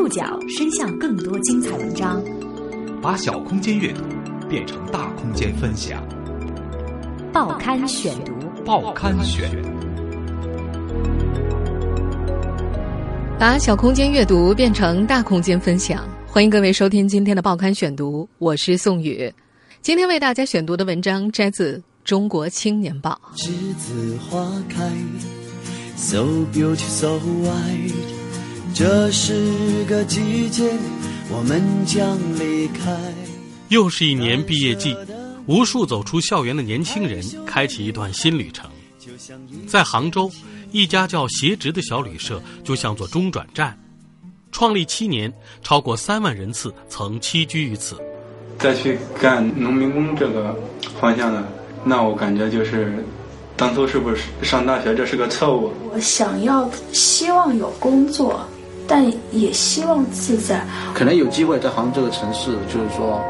触角伸向更多精彩文章，把小空间阅读变成大空间分享。报刊选读，报刊选。把小空间阅读变成大空间分享，欢迎各位收听今天的报刊选读，我是宋宇。今天为大家选读的文章摘自《中国青年报》。栀子花开，so beautiful，so white。这是个季节，我们将离开。又是一年毕业季，无数走出校园的年轻人开启一段新旅程。在杭州，一家叫协职的小旅社就像座中转站。创立七年，超过三万人次曾栖居于此。再去干农民工这个方向的，那我感觉就是，当初是不是上大学这是个错误？我想要希望有工作，但也希望自在。可能有机会在杭州这个城市，就是说，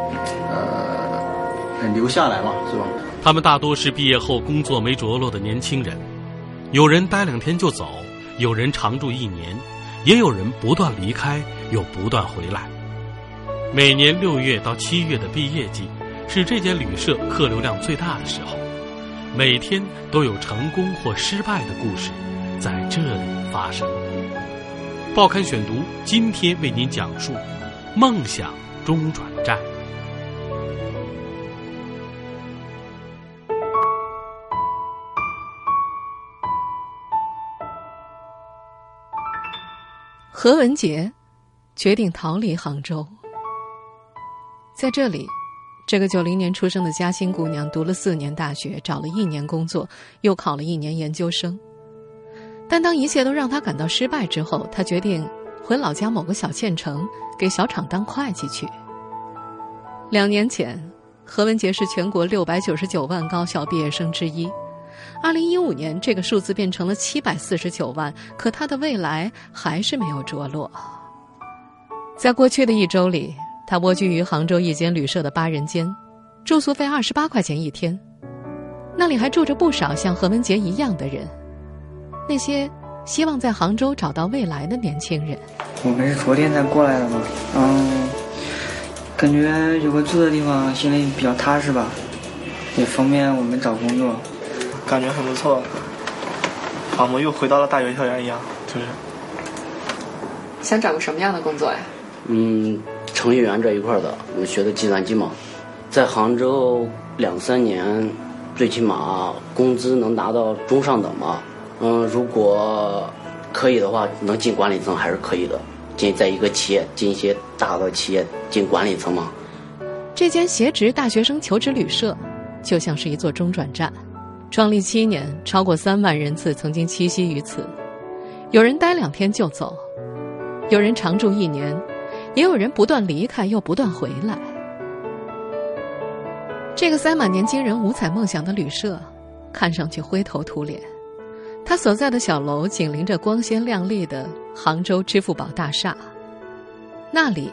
呃，留下来嘛，是吧？他们大多是毕业后工作没着落的年轻人，有人待两天就走，有人常住一年，也有人不断离开又不断回来。每年六月到七月的毕业季，是这间旅社客流量最大的时候，每天都有成功或失败的故事在这里发生。报刊选读今天为您讲述梦想中转站。何文杰决定逃离杭州，在这里，这个九零年出生的嘉兴姑娘读了四年大学，找了一年工作，又考了一年研究生。但当一切都让他感到失败之后，他决定回老家某个小县城给小厂当会计去。两年前，何文杰是全国六百九十九万高校毕业生之一。二零一五年，这个数字变成了七百四十九万，可他的未来还是没有着落。在过去的一周里，他蜗居于杭州一间旅社的八人间，住宿费二十八块钱一天。那里还住着不少像何文杰一样的人，那些希望在杭州找到未来的年轻人。我们是昨天才过来的嘛，嗯，感觉有个住的地方，心里比较踏实吧，也方便我们找工作。感觉很不错，我们又回到了大学校园一样，就是。想找个什么样的工作呀？嗯，程序员这一块的，我学的计算机嘛，在杭州两三年，最起码工资能达到中上等嘛。嗯，如果可以的话，能进管理层还是可以的。进在一个企业，进一些大的企业，进管理层嘛。这间协职大学生求职旅社，就像是一座中转站。创立七年，超过三万人次曾经栖息于此。有人待两天就走，有人常住一年，也有人不断离开又不断回来。这个塞满年轻人五彩梦想的旅社，看上去灰头土脸。他所在的小楼紧邻着光鲜亮丽的杭州支付宝大厦，那里，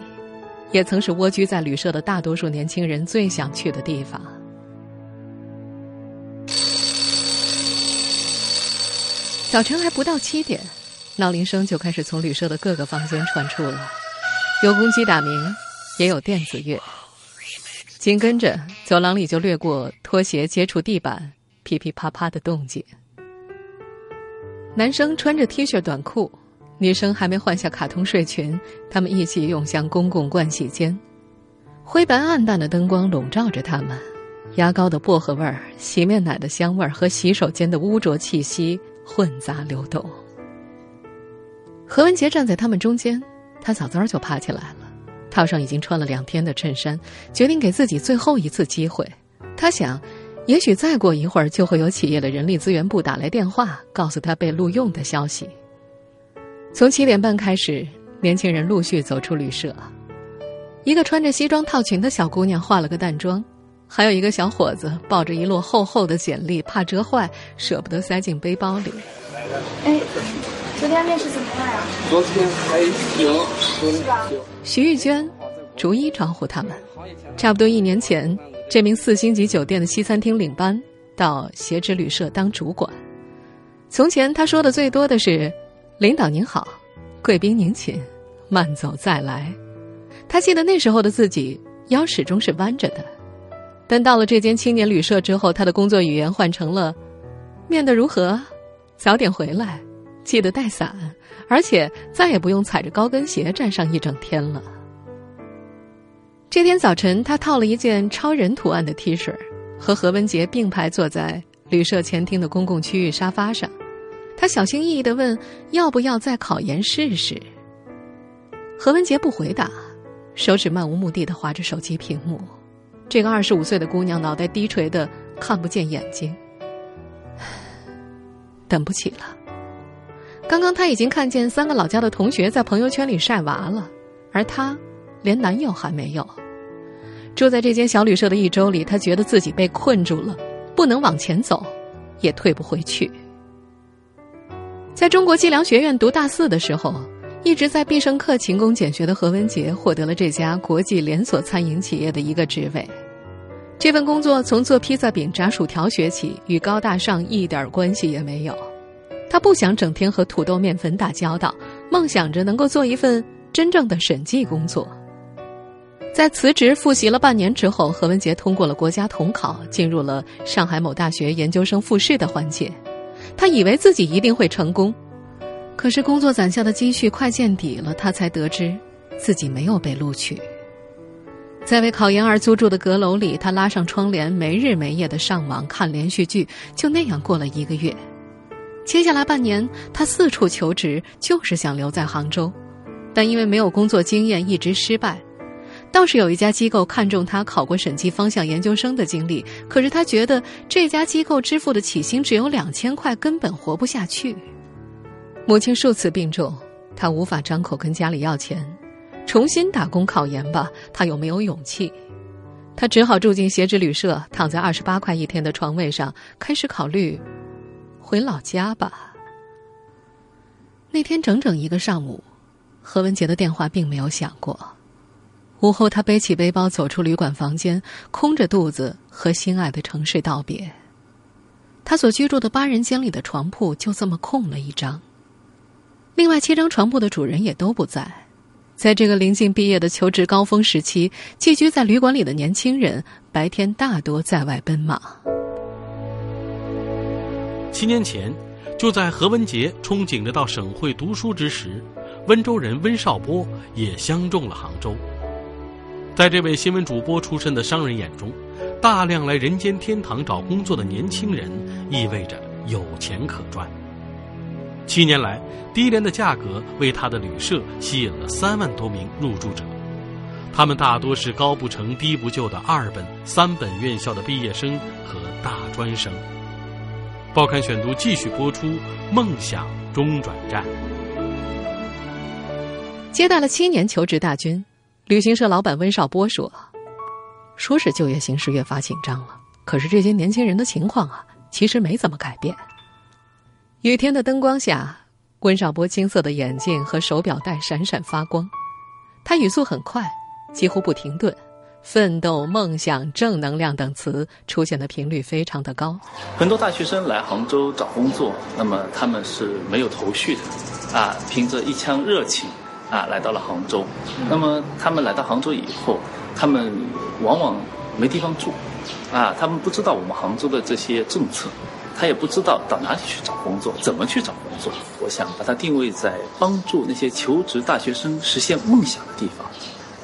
也曾是蜗居在旅社的大多数年轻人最想去的地方。早晨还不到七点，闹铃声就开始从旅社的各个房间传出了，有公鸡打鸣，也有电子乐。紧跟着，走廊里就掠过拖鞋接触地板噼噼啪啪的动静。男生穿着 T 恤短裤，女生还没换下卡通睡裙，他们一起涌向公共盥洗间。灰白暗淡的灯光笼罩着他们，牙膏的薄荷味儿、洗面奶的香味儿和洗手间的污浊气息。混杂流动。何文杰站在他们中间，他早早就爬起来了，套上已经穿了两天的衬衫，决定给自己最后一次机会。他想，也许再过一会儿就会有企业的人力资源部打来电话，告诉他被录用的消息。从七点半开始，年轻人陆续走出旅社。一个穿着西装套裙的小姑娘化了个淡妆。还有一个小伙子抱着一摞厚厚的简历，怕折坏，舍不得塞进背包里。哎，昨天面试怎么样呀？昨天还行，是吧？徐玉娟逐一招呼他们。差不多一年前，这名四星级酒店的西餐厅领班到协职旅社当主管。从前他说的最多的是：“领导您好，贵宾您请，慢走再来。他记得那时候的自己腰始终是弯着的，但到了这间青年旅社之后，他的工作语言换成了：“面的如何？早点回来，记得带伞，而且再也不用踩着高跟鞋站上一整天了。”这天早晨，他套了一件超人图案的 T 恤，和何文杰并排坐在旅社前厅的公共区域沙发上。他小心翼翼的问：“要不要再考研试试？”何文杰不回答，手指漫无目的的划着手机屏幕。这个二十五岁的姑娘脑袋低垂的看不见眼睛，等不起了。刚刚他已经看见三个老家的同学在朋友圈里晒娃了，而他。连男友还没有，住在这间小旅社的一周里，他觉得自己被困住了，不能往前走，也退不回去。在中国计量学院读大四的时候，一直在必胜客勤工俭学的何文杰获得了这家国际连锁餐饮企业的一个职位。这份工作从做披萨饼、炸薯条学起，与高大上一点关系也没有。他不想整天和土豆面粉打交道，梦想着能够做一份真正的审计工作。在辞职复习了半年之后，何文杰通过了国家统考，进入了上海某大学研究生复试的环节。他以为自己一定会成功，可是工作攒下的积蓄快见底了，他才得知自己没有被录取。在为考研而租住的阁楼里，他拉上窗帘，没日没夜的上网看连续剧，就那样过了一个月。接下来半年，他四处求职，就是想留在杭州，但因为没有工作经验，一直失败。倒是有一家机构看中他考过审计方向研究生的经历，可是他觉得这家机构支付的起薪只有两千块，根本活不下去。母亲数次病重，他无法张口跟家里要钱，重新打工考研吧，他又没有勇气。他只好住进协职旅社，躺在二十八块一天的床位上，开始考虑回老家吧。那天整整一个上午，何文杰的电话并没有响过。午后，他背起背包走出旅馆房间，空着肚子和心爱的城市道别。他所居住的八人间里的床铺就这么空了一张。另外七张床铺的主人也都不在。在这个临近毕业的求职高峰时期，寄居在旅馆里的年轻人白天大多在外奔忙。七年前，就在何文杰憧憬着到省会读书之时，温州人温少波也相中了杭州。在这位新闻主播出身的商人眼中，大量来人间天堂找工作的年轻人意味着有钱可赚。七年来，低廉的价格为他的旅社吸引了三万多名入住者，他们大多是高不成低不就的二本、三本院校的毕业生和大专生。报刊选读继续播出《梦想中转站》，接待了七年求职大军。旅行社老板温少波说：“说是就业形势越发紧张了，可是这些年轻人的情况啊，其实没怎么改变。”雨天的灯光下，温少波金色的眼镜和手表带闪闪发光。他语速很快，几乎不停顿，奋斗、梦想、正能量等词出现的频率非常的高。很多大学生来杭州找工作，那么他们是没有头绪的，啊，凭着一腔热情。啊，来到了杭州，那么他们来到杭州以后，他们往往没地方住，啊，他们不知道我们杭州的这些政策，他也不知道到哪里去找工作，怎么去找工作。我想把它定位在帮助那些求职大学生实现梦想的地方，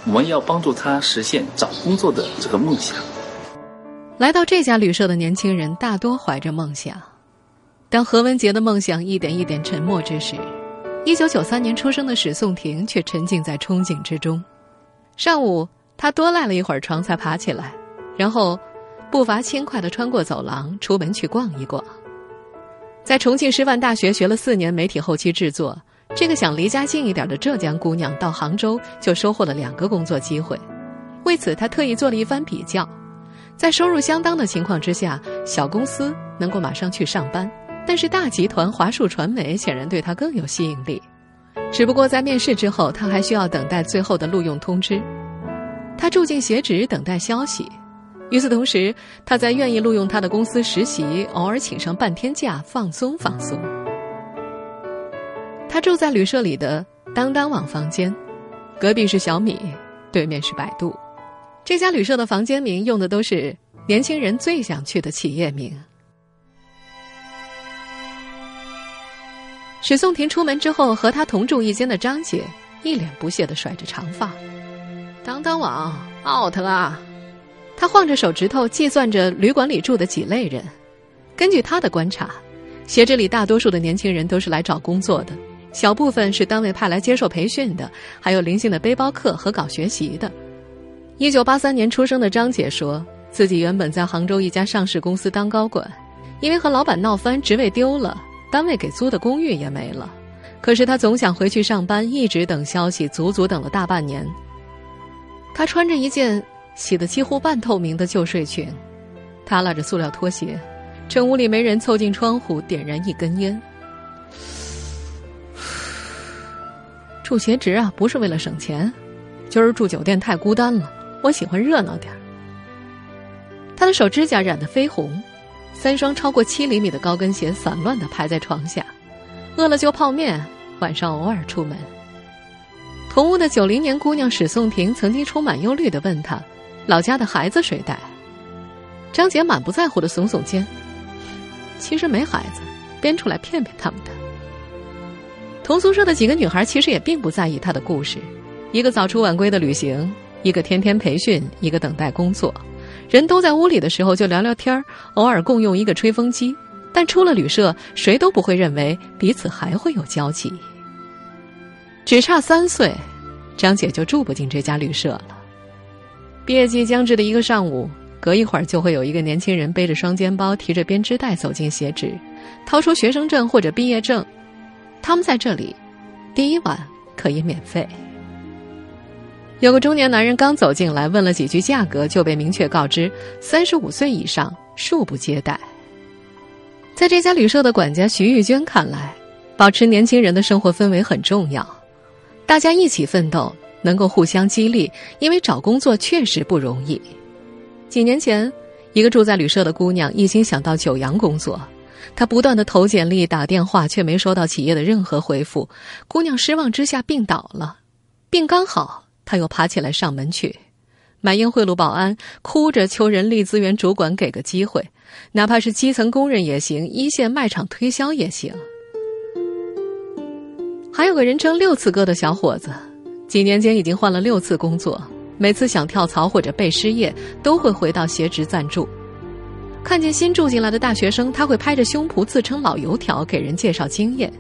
我们要帮助他实现找工作的这个梦想。来到这家旅社的年轻人大多怀着梦想，当何文杰的梦想一点一点沉没之时。一九九三年出生的史颂婷却沉浸在憧憬之中。上午，他多赖了一会儿床才爬起来，然后步伐轻快地穿过走廊，出门去逛一逛。在重庆师范大学学了四年媒体后期制作，这个想离家近一点的浙江姑娘到杭州就收获了两个工作机会。为此，她特意做了一番比较，在收入相当的情况之下，小公司能够马上去上班。但是大集团华数传媒显然对他更有吸引力，只不过在面试之后，他还需要等待最后的录用通知。他住进协职等待消息，与此同时，他在愿意录用他的公司实习，偶尔请上半天假放松放松。他住在旅社里的当当网房间，隔壁是小米，对面是百度。这家旅社的房间名用的都是年轻人最想去的企业名。史颂婷出门之后，和她同住一间的张姐一脸不屑的甩着长发：“当当网 out 啦！”她晃着手指头计算着旅馆里住的几类人。根据他的观察，协这里大多数的年轻人都是来找工作的，小部分是单位派来接受培训的，还有零星的背包客和搞学习的。一九八三年出生的张姐说自己原本在杭州一家上市公司当高管，因为和老板闹翻，职位丢了，单位给租的公寓也没了。可是他总想回去上班，一直等消息，足足等了大半年。他穿着一件洗得几乎半透明的旧睡裙，耷拉着塑料拖鞋。趁屋里没人，凑近窗户点燃一根烟。住协职啊，不是为了省钱，就是住酒店太孤单了。我喜欢热闹点儿。他的手指甲染得绯红，三双超过七厘米的高跟鞋散乱的排在床下。饿了就泡面，晚上偶尔出门。同屋的九零年姑娘史颂婷曾经充满忧虑的问他：“老家的孩子谁带？”张姐满不在乎的耸耸肩。其实没孩子，编出来骗骗他们的。同宿舍的几个女孩其实也并不在意他的故事，一个早出晚归的旅行，一个天天培训，一个等待工作。人都在屋里的时候就聊聊天偶尔共用一个吹风机。但出了旅社，谁都不会认为彼此还会有交集。只差三岁，张姐就住不进这家旅社了。毕业季将至的一个上午。隔一会儿就会有一个年轻人背着双肩包，提着编织袋走进写纸，掏出学生证或者毕业证。他们在这里，第一晚可以免费。有个中年男人刚走进来，问了几句价格，就被明确告知三十五岁以上恕不接待。在这家旅社的管家徐玉娟看来，保持年轻人的生活氛围很重要，大家一起奋斗，能够互相激励，因为找工作确实不容易。几年前，一个住在旅社的姑娘一心想到九阳工作，她不断的投简历、打电话，却没收到企业的任何回复。姑娘失望之下病倒了，病刚好，他又爬起来上门去，买烟贿赂保安，哭着求人力资源主管给个机会，哪怕是基层工人也行，一线卖场推销也行。还有个人称“六次哥”的小伙子，几年间已经换了六次工作。每次想跳槽或者被失业，都会回到协职暂住。看见新住进来的大学生，他会拍着胸脯自称老油条，给人介绍经验。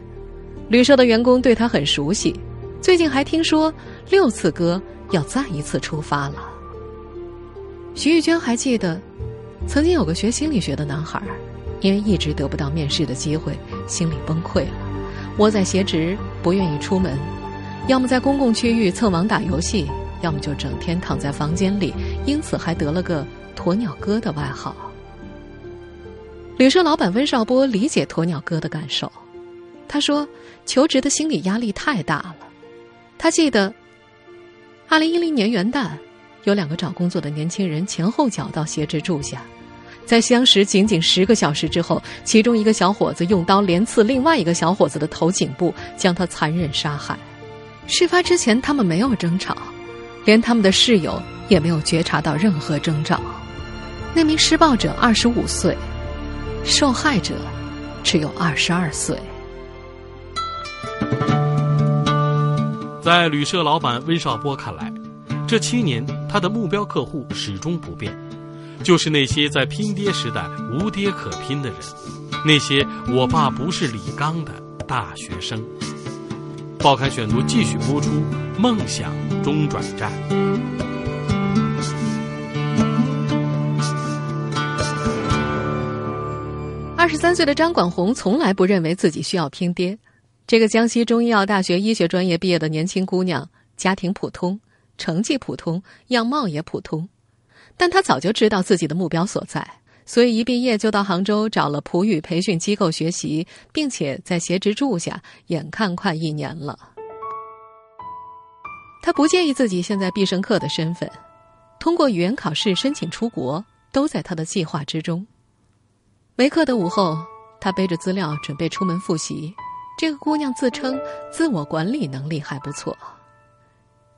旅社的员工对他很熟悉。最近还听说六次哥要再一次出发了。徐玉娟还记得，曾经有个学心理学的男孩，因为一直得不到面试的机会，心里崩溃了，窝在鞋职不愿意出门，要么在公共区域蹭网打游戏。要么就整天躺在房间里，因此还得了个“鸵鸟哥”的外号。旅社老板温少波理解鸵鸟哥的感受，他说：“求职的心理压力太大了。”他记得，二零一零年元旦，有两个找工作的年轻人前后脚到协职住下，在相识仅仅十个小时之后，其中一个小伙子用刀连刺另外一个小伙子的头颈部，将他残忍杀害。事发之前，他们没有争吵。连他们的室友也没有觉察到任何征兆。那名施暴者二十五岁，受害者只有二十二岁。在旅社老板温少波看来，这七年他的目标客户始终不变，就是那些在拼爹时代无爹可拼的人，那些我爸不是李刚的大学生。报刊选读继续播出，《梦想中转站》。二十三岁的张广红从来不认为自己需要拼爹。这个江西中医药大学医学专业毕业的年轻姑娘，家庭普通，成绩普通，样貌也普通，但她早就知道自己的目标所在。所以一毕业就到杭州找了普语培训机构学习，并且在协职住下，眼看快一年了。他不介意自己现在必胜客的身份，通过语言考试申请出国都在他的计划之中。没课的午后，他背着资料准备出门复习。这个姑娘自称自我管理能力还不错。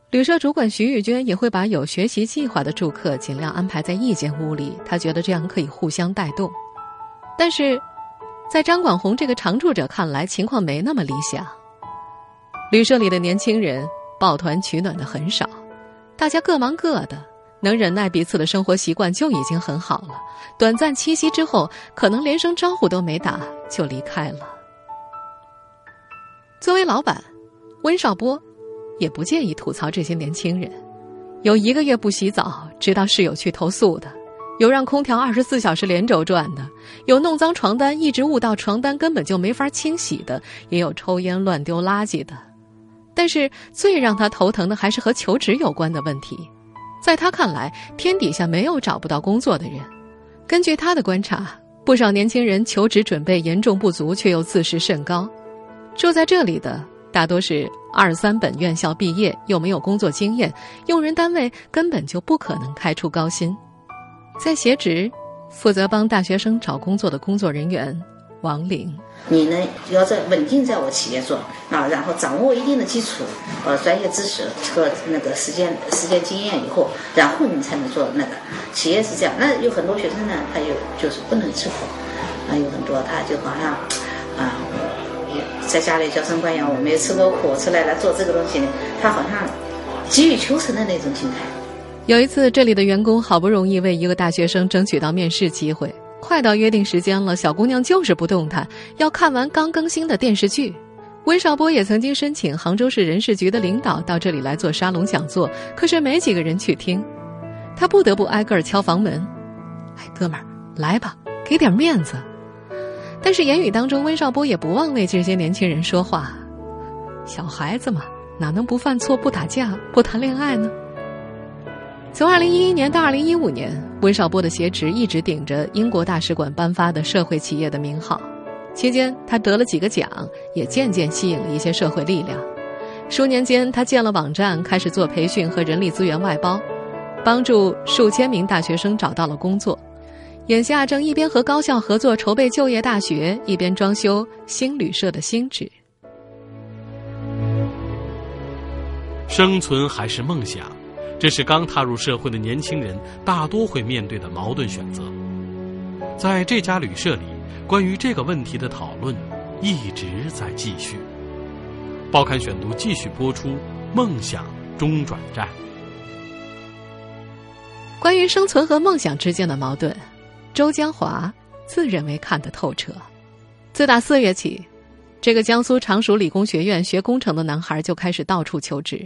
旅社主管徐玉娟也会把有学习计划的住客尽量安排在一间屋里，她觉得这样可以互相带动。但是，在张广红这个常住者看来，情况没那么理想。旅社里的年轻人抱团取暖的很少，大家各忙各的，能忍耐彼此的生活习惯就已经很好了。短暂栖息之后，可能连声招呼都没打就离开了。作为老板，温少波。也不介意吐槽这些年轻人，有一个月不洗澡，直到室友去投诉的；有让空调二十四小时连轴转的；有弄脏床单一直捂到床单根本就没法清洗的；也有抽烟乱丢垃圾的。但是最让他头疼的还是和求职有关的问题。在他看来，天底下没有找不到工作的人。根据他的观察，不少年轻人求职准备严重不足，却又自视甚高。住在这里的。大多是二三本院校毕业，又没有工作经验，用人单位根本就不可能开出高薪。在协职，负责帮大学生找工作的工作人员王玲，你呢要在稳定在我企业做啊，然后掌握一定的基础呃专业知识和那个实践实践经验以后，然后你才能做那个企业是这样。那有很多学生呢，他有就是不能吃苦啊，有很多他就好像啊。在家里娇生惯养，我没吃过苦，出来来做这个东西，他好像急于求成的那种心态。有一次，这里的员工好不容易为一个大学生争取到面试机会，快到约定时间了，小姑娘就是不动弹，要看完刚更新的电视剧。温少波也曾经申请杭州市人事局的领导到这里来做沙龙讲座，可是没几个人去听，他不得不挨个敲房门。哎，哥们儿，来吧，给点面子。但是言语当中，温少波也不忘为这些年轻人说话。小孩子嘛，哪能不犯错、不打架、不谈恋爱呢？从二零一一年到二零一五年，温少波的鞋职一直顶着英国大使馆颁发的社会企业的名号。期间，他得了几个奖，也渐渐吸引了一些社会力量。数年间，他建了网站，开始做培训和人力资源外包，帮助数千名大学生找到了工作。眼下正一边和高校合作筹备就业大学，一边装修新旅社的新址。生存还是梦想，这是刚踏入社会的年轻人大多会面对的矛盾选择。在这家旅社里，关于这个问题的讨论一直在继续。报刊选读继续播出：梦想中转站。关于生存和梦想之间的矛盾。周江华自认为看得透彻。自打四月起，这个江苏常熟理工学院学工程的男孩就开始到处求职。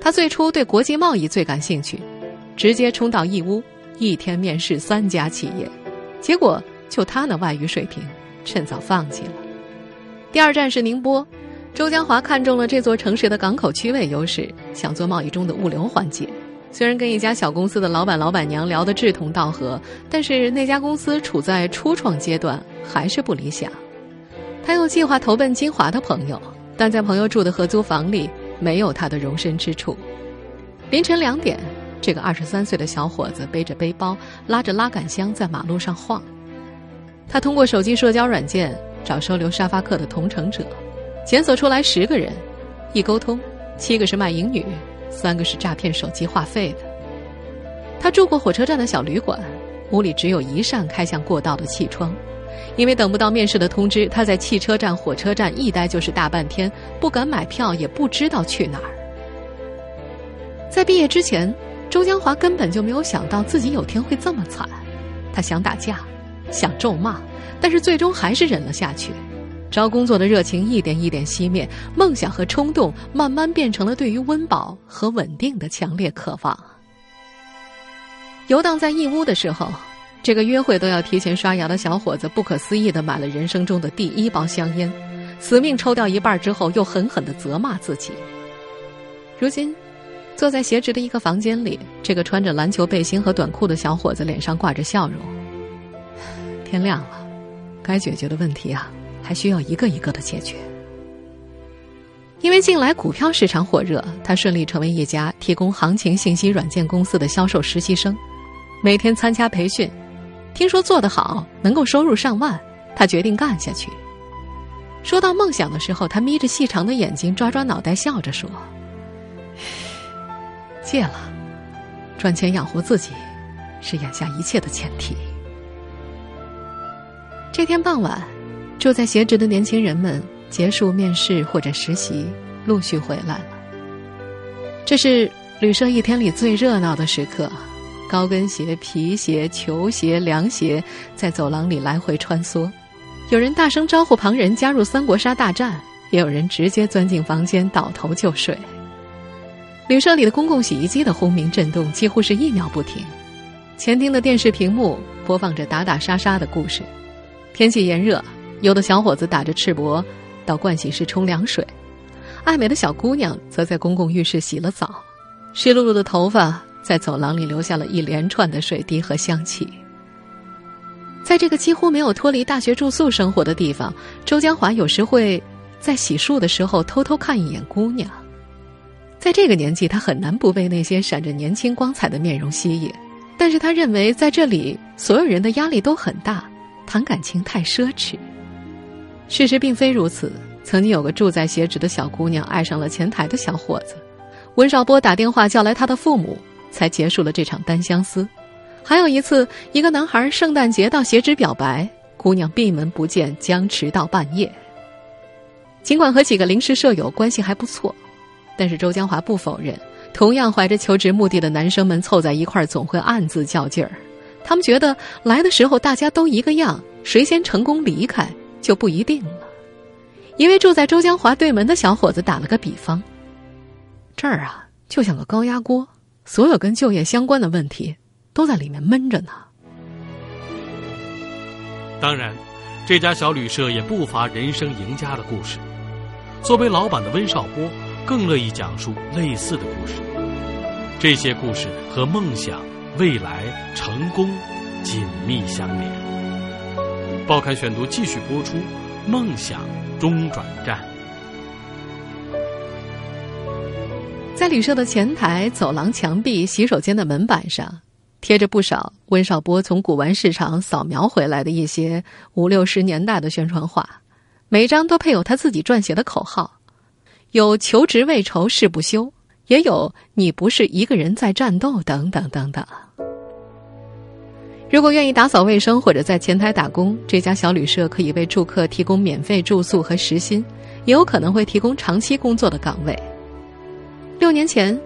他最初对国际贸易最感兴趣，直接冲到义乌，一天面试三家企业，结果就他那外语水平，趁早放弃了。第二站是宁波，周江华看中了这座城市的港口区位优势，想做贸易中的物流环节。虽然跟一家小公司的老板、老板娘聊得志同道合，但是那家公司处在初创阶段，还是不理想。他又计划投奔金华的朋友，但在朋友住的合租房里，没有他的容身之处。凌晨两点，这个二十三岁的小伙子背着背包，拉着拉杆箱在马路上晃。他通过手机社交软件找收留沙发客的同城者，检索出来十个人，一沟通，七个是卖淫女。三个是诈骗手机话费的。他住过火车站的小旅馆，屋里只有一扇开向过道的气窗。因为等不到面试的通知，他在汽车站、火车站一待就是大半天，不敢买票，也不知道去哪儿。在毕业之前，周江华根本就没有想到自己有天会这么惨。他想打架，想咒骂，但是最终还是忍了下去。招工作的热情一点一点熄灭，梦想和冲动慢慢变成了对于温饱和稳定的强烈渴望。游荡在义乌的时候，这个约会都要提前刷牙的小伙子，不可思议的买了人生中的第一包香烟，死命抽掉一半之后，又狠狠的责骂自己。如今，坐在斜直的一个房间里，这个穿着篮球背心和短裤的小伙子脸上挂着笑容。天亮了，该解决的问题啊！还需要一个一个的解决。因为近来股票市场火热，他顺利成为一家提供行情信息软件公司的销售实习生，每天参加培训。听说做得好，能够收入上万，他决定干下去。说到梦想的时候，他眯着细长的眼睛，抓抓脑袋，笑着说：“戒了，赚钱养活自己是眼下一切的前提。这天傍晚，住在协职的年轻人们结束面试或者实习，陆续回来了。这是旅社一天里最热闹的时刻，高跟鞋、皮鞋、球鞋、凉鞋在走廊里来回穿梭，有人大声招呼旁人加入三国杀大战，也有人直接钻进房间倒头就睡。旅社里的公共洗衣机的轰鸣震动几乎是一秒不停，前厅的电视屏幕播放着打打杀杀的故事。天气炎热，有的小伙子打着赤膊到盥洗室冲凉水，爱美的小姑娘则在公共浴室洗了澡，湿漉漉的头发在走廊里留下了一连串的水滴和香气。在这个几乎没有脱离大学住宿生活的地方，周江华有时会在洗漱的时候偷偷看一眼姑娘。在这个年纪，他很难不被那些闪着年轻光彩的面容吸引，但是他认为在这里所有人的压力都很大，谈感情太奢侈。事实并非如此，曾经有个住在协职的小姑娘爱上了前台的小伙子，温少波打电话叫来他的父母，才结束了这场单相思。还有一次，一个男孩圣诞节到协职表白，姑娘闭门不见，僵持到半夜。尽管和几个临时舍友关系还不错。但是周江华不否认，同样怀着求职目的的男生们凑在一块儿总会暗自较劲儿。他们觉得来的时候大家都一个样，谁先成功离开就不一定了。一位住在周江华对门的小伙子打了个比方：“这儿啊，就像个高压锅，所有跟就业相关的问题都在里面闷着呢。”当然，这家小旅社也不乏人生赢家的故事。作为老板的温少波。更乐意讲述类似的故事，这些故事和梦想、未来、成功紧密相连。报刊选读继续播出《梦想中转站》。在旅社的前台、走廊墙壁、洗手间的门板上，贴着不少温少波从古玩市场扫描回来的一些五六十年代的宣传画，每张都配有他自己撰写的口号。有求职未愁誓不休，也有你不是一个人在战斗，等等等等。如果愿意打扫卫生或者在前台打工，这家小旅社可以为住客提供免费住宿和时薪，也有可能会提供长期工作的岗位。六年前，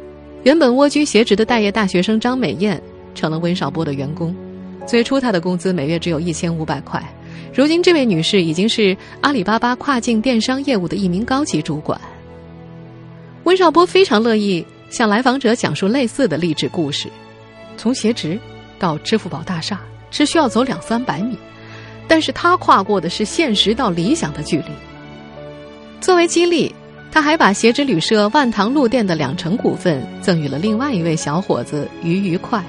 原本蜗居协职的待业大学生张美艳成了温少波的员工。最初，她的工资每月只有一千五百块，如今这位女士已经是阿里巴巴跨境电商业务的一名高级主管。温少波非常乐意向来访者讲述类似的励志故事，从协职到支付宝大厦只需要走两三百米，但是他跨过的是现实到理想的距离。作为激励，他还把协职旅社万塘路店的两成股份赠予了另外一位小伙子于愉快。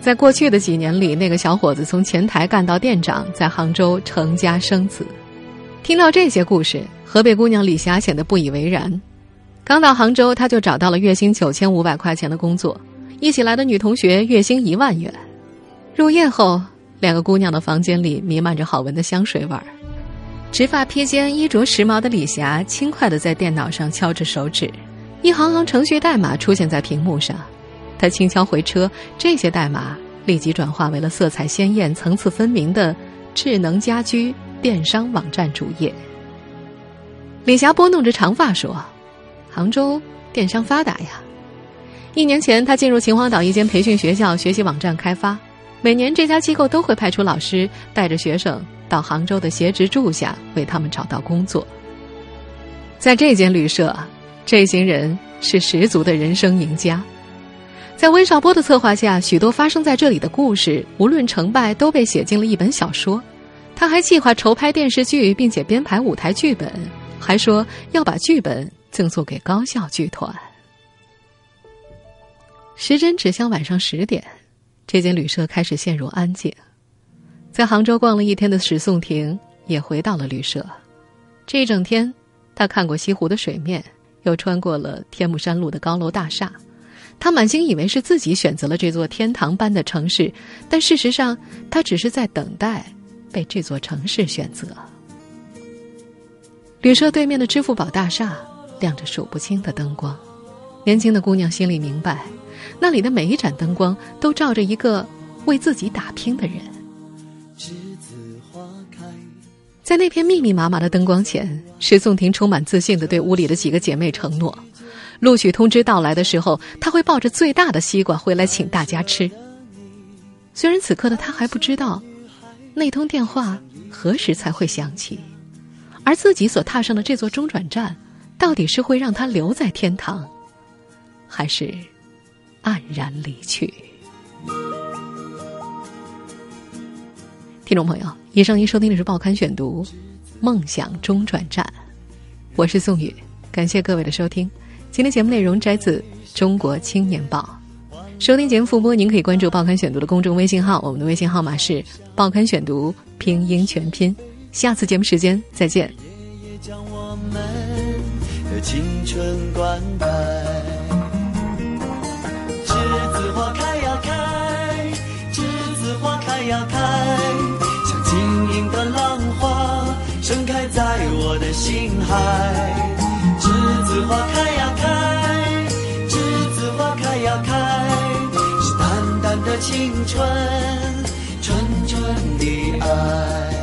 在过去的几年里，那个小伙子从前台干到店长，在杭州成家生子。听到这些故事，河北姑娘李霞显得不以为然。刚到杭州，他就找到了月薪九千五百块钱的工作，一起来的女同学月薪一万元。入夜后，两个姑娘的房间里弥漫着好闻的香水味儿。直发披肩、衣着时髦的李霞轻快地在电脑上敲着手指，一行行程序代码出现在屏幕上。她轻敲回车，这些代码立即转化为了色彩鲜艳、层次分明的智能家居电商网站主页。李霞拨弄着长发说。杭州电商发达呀！一年前，她进入秦皇岛一间培训学校学习网站开发。每年，这家机构都会派出老师带着学生到杭州的协职住下，为他们找到工作。在这间旅社，这行人是十足的人生赢家。在温少波的策划下，许多发生在这里的故事，无论成败，都被写进了一本小说。他还计划筹拍电视剧，并且编排舞台剧本，还说要把剧本。赠送给高校剧团。时针指向晚上十点，这间旅社开始陷入安静。在杭州逛了一天的史颂婷也回到了旅社。这一整天，他看过西湖的水面，又穿过了天目山路的高楼大厦。他满心以为是自己选择了这座天堂般的城市，但事实上，他只是在等待被这座城市选择。旅社对面的支付宝大厦。亮着数不清的灯光，年轻的姑娘心里明白，那里的每一盏灯光都照着一个为自己打拼的人。在那片密密麻麻的灯光前，石颂婷充满自信的对屋里的几个姐妹承诺：录取通知到来的时候，她会抱着最大的西瓜回来请大家吃。虽然此刻的她还不知道，那通电话何时才会响起，而自己所踏上的这座中转站，到底是会让她留在天堂，还是黯然离去？听众朋友，以上您收听的是《报刊选读》，《梦想中转站》，我是宋宇，感谢各位的收听。今天节目内容摘自《中国青年报》，收听节目复播，您可以关注《报刊选读》的公众微信号，我们的微信号码是《报刊选读》拼音全拼。下次节目时间再见。呀开，像晶莹的浪花盛开在我的心海，栀子花开呀开，栀子花开呀开，是淡淡的青春，纯纯的爱。